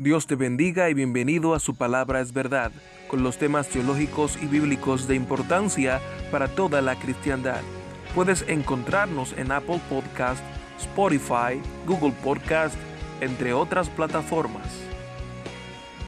Dios te bendiga y bienvenido a su palabra es verdad, con los temas teológicos y bíblicos de importancia para toda la cristiandad. Puedes encontrarnos en Apple Podcast, Spotify, Google Podcast, entre otras plataformas.